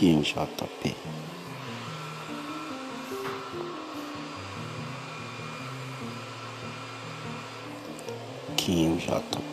Kim JP. Kim JP.